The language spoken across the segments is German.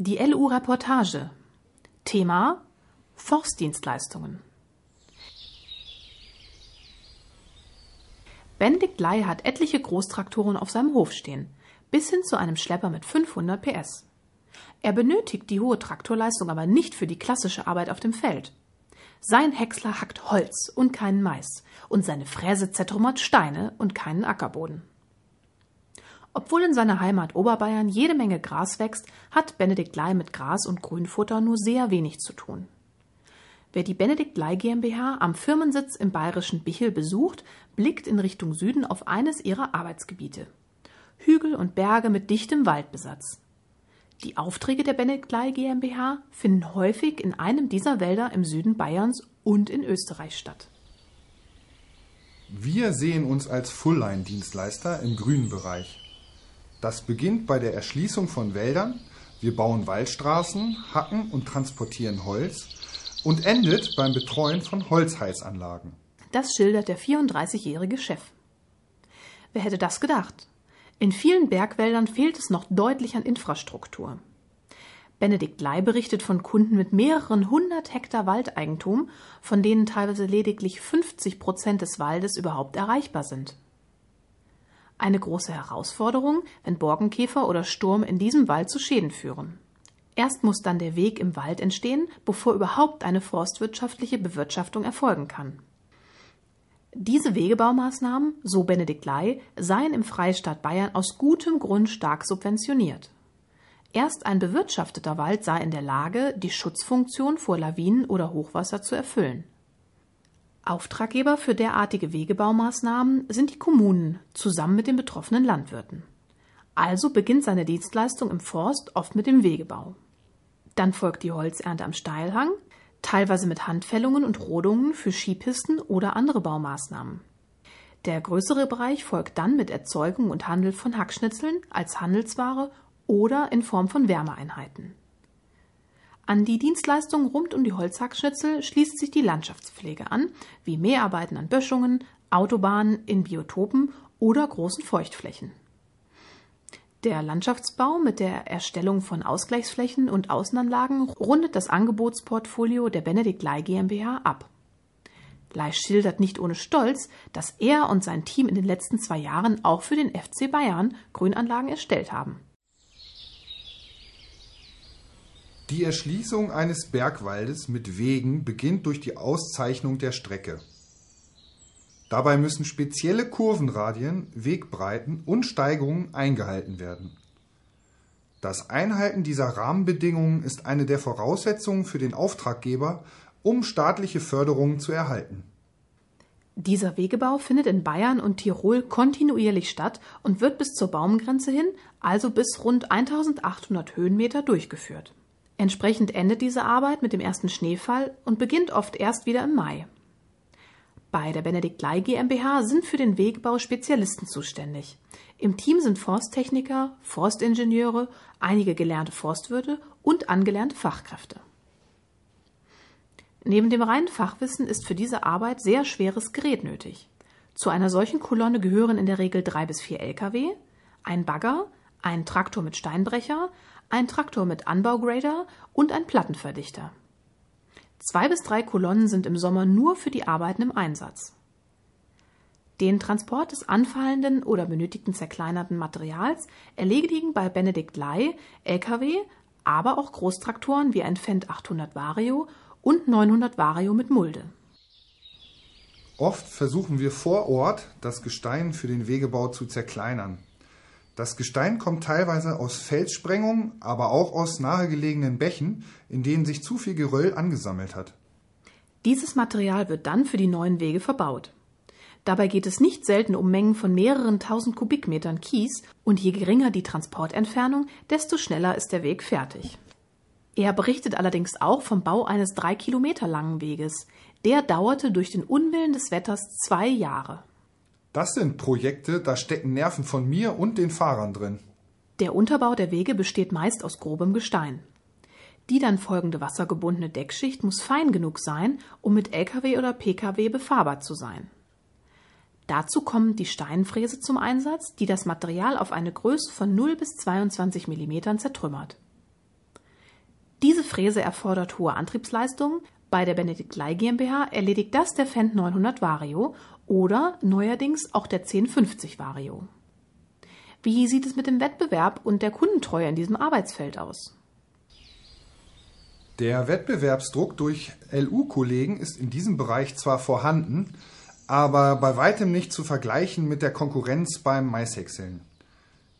Die LU-Reportage. Thema Forstdienstleistungen. Benedikt Ley hat etliche Großtraktoren auf seinem Hof stehen, bis hin zu einem Schlepper mit 500 PS. Er benötigt die hohe Traktorleistung aber nicht für die klassische Arbeit auf dem Feld. Sein Häcksler hackt Holz und keinen Mais, und seine Fräse zertrümmert Steine und keinen Ackerboden. Obwohl in seiner Heimat Oberbayern jede Menge Gras wächst, hat Benedikt Ley mit Gras und Grünfutter nur sehr wenig zu tun. Wer die Benedikt Ley GmbH am Firmensitz im bayerischen Bichel besucht, blickt in Richtung Süden auf eines ihrer Arbeitsgebiete. Hügel und Berge mit dichtem Waldbesatz. Die Aufträge der Benedikt Ley GmbH finden häufig in einem dieser Wälder im Süden Bayerns und in Österreich statt. Wir sehen uns als Full-Line-Dienstleister im grünen Bereich. Das beginnt bei der Erschließung von Wäldern, wir bauen Waldstraßen, hacken und transportieren Holz und endet beim Betreuen von Holzheizanlagen. Das schildert der 34-jährige Chef. Wer hätte das gedacht? In vielen Bergwäldern fehlt es noch deutlich an Infrastruktur. Benedikt Ley berichtet von Kunden mit mehreren hundert Hektar Waldeigentum, von denen teilweise lediglich 50 Prozent des Waldes überhaupt erreichbar sind. Eine große Herausforderung, wenn Borkenkäfer oder Sturm in diesem Wald zu Schäden führen. Erst muss dann der Weg im Wald entstehen, bevor überhaupt eine forstwirtschaftliche Bewirtschaftung erfolgen kann. Diese Wegebaumaßnahmen, so Benedikt Ley, seien im Freistaat Bayern aus gutem Grund stark subventioniert. Erst ein bewirtschafteter Wald sei in der Lage, die Schutzfunktion vor Lawinen oder Hochwasser zu erfüllen. Auftraggeber für derartige Wegebaumaßnahmen sind die Kommunen zusammen mit den betroffenen Landwirten. Also beginnt seine Dienstleistung im Forst oft mit dem Wegebau. Dann folgt die Holzernte am Steilhang, teilweise mit Handfällungen und Rodungen für Skipisten oder andere Baumaßnahmen. Der größere Bereich folgt dann mit Erzeugung und Handel von Hackschnitzeln als Handelsware oder in Form von Wärmeeinheiten. An die Dienstleistungen rund um die Holzhackschnitzel schließt sich die Landschaftspflege an, wie Mäharbeiten an Böschungen, Autobahnen in Biotopen oder großen Feuchtflächen. Der Landschaftsbau mit der Erstellung von Ausgleichsflächen und Außenanlagen rundet das Angebotsportfolio der Benedikt Ley GmbH ab. Ley schildert nicht ohne Stolz, dass er und sein Team in den letzten zwei Jahren auch für den FC Bayern Grünanlagen erstellt haben. Die Erschließung eines Bergwaldes mit Wegen beginnt durch die Auszeichnung der Strecke. Dabei müssen spezielle Kurvenradien, Wegbreiten und Steigungen eingehalten werden. Das Einhalten dieser Rahmenbedingungen ist eine der Voraussetzungen für den Auftraggeber, um staatliche Förderungen zu erhalten. Dieser Wegebau findet in Bayern und Tirol kontinuierlich statt und wird bis zur Baumgrenze hin, also bis rund 1800 Höhenmeter, durchgeführt. Entsprechend endet diese Arbeit mit dem ersten Schneefall und beginnt oft erst wieder im Mai. Bei der Benedikt Ley GmbH sind für den Wegbau Spezialisten zuständig. Im Team sind Forsttechniker, Forstingenieure, einige gelernte Forstwirte und angelernte Fachkräfte. Neben dem reinen Fachwissen ist für diese Arbeit sehr schweres Gerät nötig. Zu einer solchen Kolonne gehören in der Regel drei bis vier Lkw, ein Bagger, ein Traktor mit Steinbrecher, ein Traktor mit Anbaugrader und ein Plattenverdichter. Zwei bis drei Kolonnen sind im Sommer nur für die Arbeiten im Einsatz. Den Transport des anfallenden oder benötigten zerkleinerten Materials erledigen bei Benedikt Ley Lkw, aber auch Großtraktoren wie ein Fendt 800 Vario und 900 Vario mit Mulde. Oft versuchen wir vor Ort, das Gestein für den Wegebau zu zerkleinern. Das Gestein kommt teilweise aus Felssprengungen, aber auch aus nahegelegenen Bächen, in denen sich zu viel Geröll angesammelt hat. Dieses Material wird dann für die neuen Wege verbaut. Dabei geht es nicht selten um Mengen von mehreren tausend Kubikmetern Kies und je geringer die Transportentfernung, desto schneller ist der Weg fertig. Er berichtet allerdings auch vom Bau eines drei Kilometer langen Weges. Der dauerte durch den Unwillen des Wetters zwei Jahre. Das sind Projekte, da stecken Nerven von mir und den Fahrern drin. Der Unterbau der Wege besteht meist aus grobem Gestein. Die dann folgende wassergebundene Deckschicht muss fein genug sein, um mit Lkw oder Pkw befahrbar zu sein. Dazu kommt die Steinfräse zum Einsatz, die das Material auf eine Größe von 0 bis 22 mm zertrümmert. Fräse erfordert hohe Antriebsleistung. Bei der Benedikt Ley GmbH erledigt das der Fendt 900 Vario oder neuerdings auch der 1050 Vario. Wie sieht es mit dem Wettbewerb und der Kundentreue in diesem Arbeitsfeld aus? Der Wettbewerbsdruck durch LU-Kollegen ist in diesem Bereich zwar vorhanden, aber bei weitem nicht zu vergleichen mit der Konkurrenz beim Maishäckseln.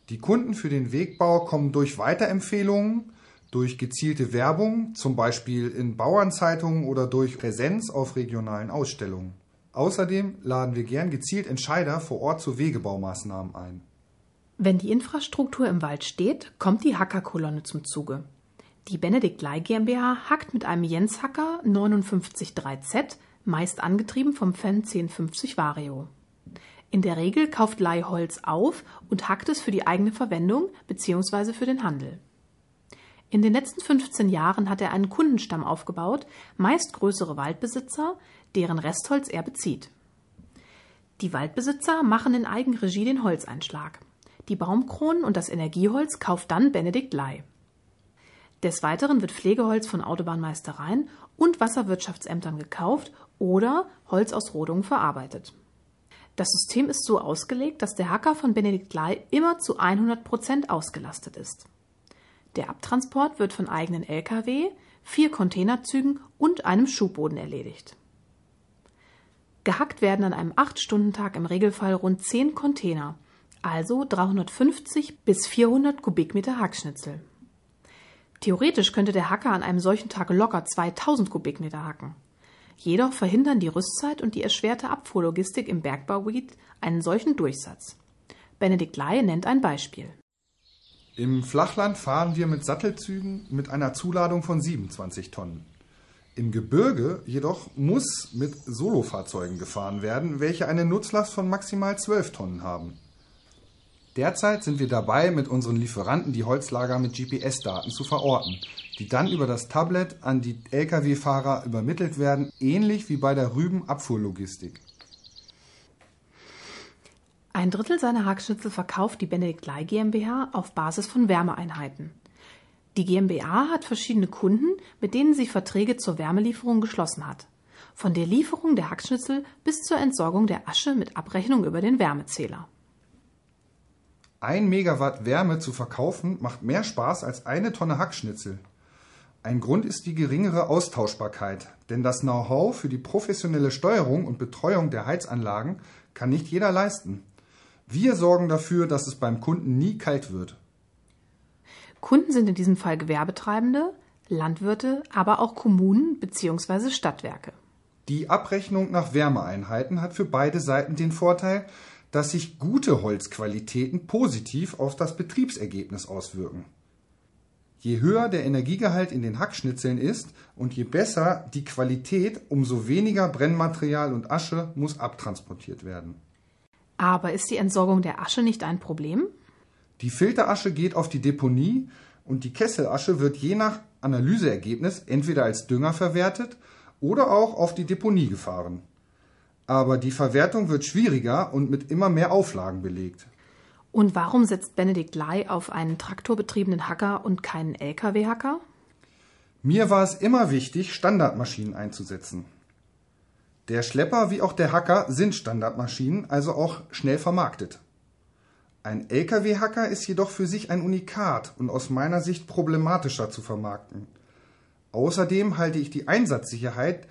Die Kunden für den Wegbau kommen durch Weiterempfehlungen, durch gezielte Werbung, zum Beispiel in Bauernzeitungen oder durch Präsenz auf regionalen Ausstellungen. Außerdem laden wir gern gezielt Entscheider vor Ort zu Wegebaumaßnahmen ein. Wenn die Infrastruktur im Wald steht, kommt die Hackerkolonne zum Zuge. Die Benedikt Ley GmbH hackt mit einem Jens Hacker 593Z, meist angetrieben vom Fan 1050 Vario. In der Regel kauft Ley Holz auf und hackt es für die eigene Verwendung bzw. für den Handel. In den letzten 15 Jahren hat er einen Kundenstamm aufgebaut, meist größere Waldbesitzer, deren Restholz er bezieht. Die Waldbesitzer machen in Eigenregie den Holzeinschlag. Die Baumkronen und das Energieholz kauft dann Benedikt Ley. Des Weiteren wird Pflegeholz von Autobahnmeistereien und Wasserwirtschaftsämtern gekauft oder Holz aus Rodungen verarbeitet. Das System ist so ausgelegt, dass der Hacker von Benedikt Ley immer zu 100 Prozent ausgelastet ist. Der Abtransport wird von eigenen Lkw, vier Containerzügen und einem Schubboden erledigt. Gehackt werden an einem 8-Stunden-Tag im Regelfall rund 10 Container, also 350 bis 400 Kubikmeter Hackschnitzel. Theoretisch könnte der Hacker an einem solchen Tag locker 2000 Kubikmeter hacken. Jedoch verhindern die Rüstzeit und die erschwerte Abfuhrlogistik im Bergbaugebiet einen solchen Durchsatz. Benedikt Ley nennt ein Beispiel. Im Flachland fahren wir mit Sattelzügen mit einer Zuladung von 27 Tonnen. Im Gebirge jedoch muss mit Solofahrzeugen gefahren werden, welche eine Nutzlast von maximal 12 Tonnen haben. Derzeit sind wir dabei, mit unseren Lieferanten die Holzlager mit GPS-Daten zu verorten, die dann über das Tablet an die Lkw-Fahrer übermittelt werden, ähnlich wie bei der Rübenabfuhrlogistik. Ein Drittel seiner Hackschnitzel verkauft die Benedikt Ley GmbH auf Basis von Wärmeeinheiten. Die GmbH hat verschiedene Kunden, mit denen sie Verträge zur Wärmelieferung geschlossen hat. Von der Lieferung der Hackschnitzel bis zur Entsorgung der Asche mit Abrechnung über den Wärmezähler. Ein Megawatt Wärme zu verkaufen macht mehr Spaß als eine Tonne Hackschnitzel. Ein Grund ist die geringere Austauschbarkeit, denn das Know-how für die professionelle Steuerung und Betreuung der Heizanlagen kann nicht jeder leisten. Wir sorgen dafür, dass es beim Kunden nie kalt wird. Kunden sind in diesem Fall Gewerbetreibende, Landwirte, aber auch Kommunen bzw. Stadtwerke. Die Abrechnung nach Wärmeeinheiten hat für beide Seiten den Vorteil, dass sich gute Holzqualitäten positiv auf das Betriebsergebnis auswirken. Je höher der Energiegehalt in den Hackschnitzeln ist und je besser die Qualität, umso weniger Brennmaterial und Asche muss abtransportiert werden. Aber ist die Entsorgung der Asche nicht ein Problem? Die Filterasche geht auf die Deponie und die Kesselasche wird je nach Analyseergebnis entweder als Dünger verwertet oder auch auf die Deponie gefahren aber die Verwertung wird schwieriger und mit immer mehr Auflagen belegt. Und warum setzt Benedikt Ley auf einen traktorbetriebenen Hacker und keinen Lkw-Hacker? Mir war es immer wichtig, Standardmaschinen einzusetzen. Der Schlepper wie auch der Hacker sind Standardmaschinen, also auch schnell vermarktet. Ein Lkw-Hacker ist jedoch für sich ein Unikat und aus meiner Sicht problematischer zu vermarkten. Außerdem halte ich die Einsatzsicherheit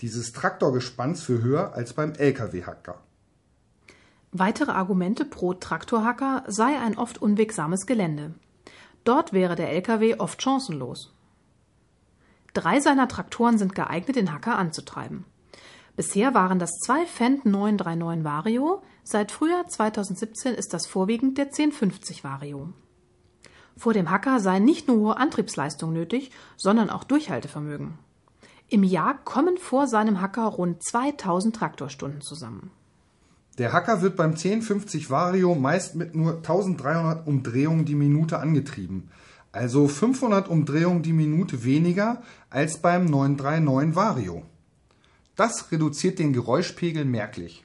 dieses Traktorgespanns für höher als beim Lkw-Hacker. Weitere Argumente pro Traktorhacker sei ein oft unwegsames Gelände. Dort wäre der Lkw oft chancenlos. Drei seiner Traktoren sind geeignet, den Hacker anzutreiben. Bisher waren das zwei Fendt 939 Vario, seit Frühjahr 2017 ist das vorwiegend der 1050 Vario. Vor dem Hacker sei nicht nur hohe Antriebsleistung nötig, sondern auch Durchhaltevermögen. Im Jahr kommen vor seinem Hacker rund 2000 Traktorstunden zusammen. Der Hacker wird beim 1050 Vario meist mit nur 1300 Umdrehungen die Minute angetrieben, also 500 Umdrehungen die Minute weniger als beim 939 Vario. Das reduziert den Geräuschpegel merklich.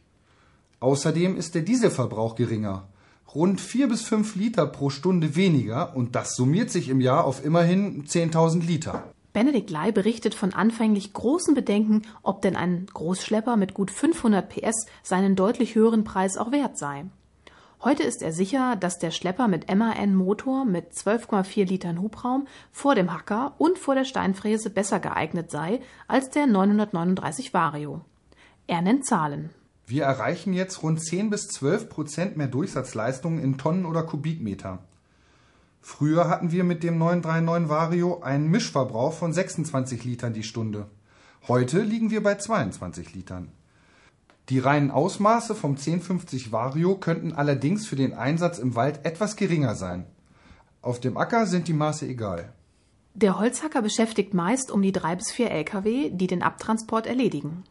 Außerdem ist der Dieselverbrauch geringer, rund 4 bis 5 Liter pro Stunde weniger und das summiert sich im Jahr auf immerhin 10.000 Liter. Benedikt Ley berichtet von anfänglich großen Bedenken, ob denn ein Großschlepper mit gut 500 PS seinen deutlich höheren Preis auch wert sei. Heute ist er sicher, dass der Schlepper mit MAN-Motor mit 12,4 Litern Hubraum vor dem Hacker und vor der Steinfräse besser geeignet sei als der 939 Vario. Er nennt Zahlen. Wir erreichen jetzt rund 10 bis 12 Prozent mehr Durchsatzleistung in Tonnen oder Kubikmeter. Früher hatten wir mit dem 939 Vario einen Mischverbrauch von 26 Litern die Stunde. Heute liegen wir bei 22 Litern. Die reinen Ausmaße vom 1050 Vario könnten allerdings für den Einsatz im Wald etwas geringer sein. Auf dem Acker sind die Maße egal. Der Holzhacker beschäftigt meist um die drei bis vier Lkw, die den Abtransport erledigen.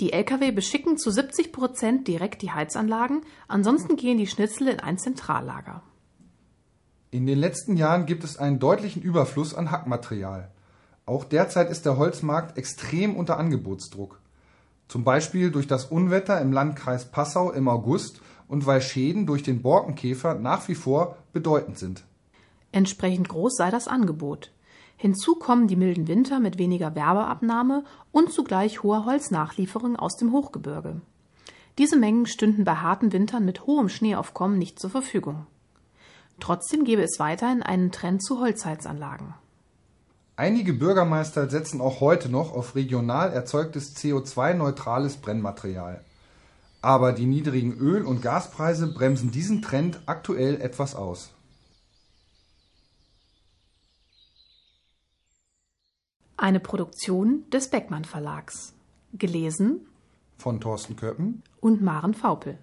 Die Lkw beschicken zu 70 Prozent direkt die Heizanlagen, ansonsten gehen die Schnitzel in ein Zentrallager. In den letzten Jahren gibt es einen deutlichen Überfluss an Hackmaterial. Auch derzeit ist der Holzmarkt extrem unter Angebotsdruck. Zum Beispiel durch das Unwetter im Landkreis Passau im August und weil Schäden durch den Borkenkäfer nach wie vor bedeutend sind. Entsprechend groß sei das Angebot. Hinzu kommen die milden Winter mit weniger Werbeabnahme und zugleich hoher Holznachlieferung aus dem Hochgebirge. Diese Mengen stünden bei harten Wintern mit hohem Schneeaufkommen nicht zur Verfügung. Trotzdem gäbe es weiterhin einen Trend zu Holzheizanlagen. Einige Bürgermeister setzen auch heute noch auf regional erzeugtes CO2-neutrales Brennmaterial. Aber die niedrigen Öl- und Gaspreise bremsen diesen Trend aktuell etwas aus. Eine Produktion des Beckmann Verlags. Gelesen Von Thorsten Köppen und Maren Faupel.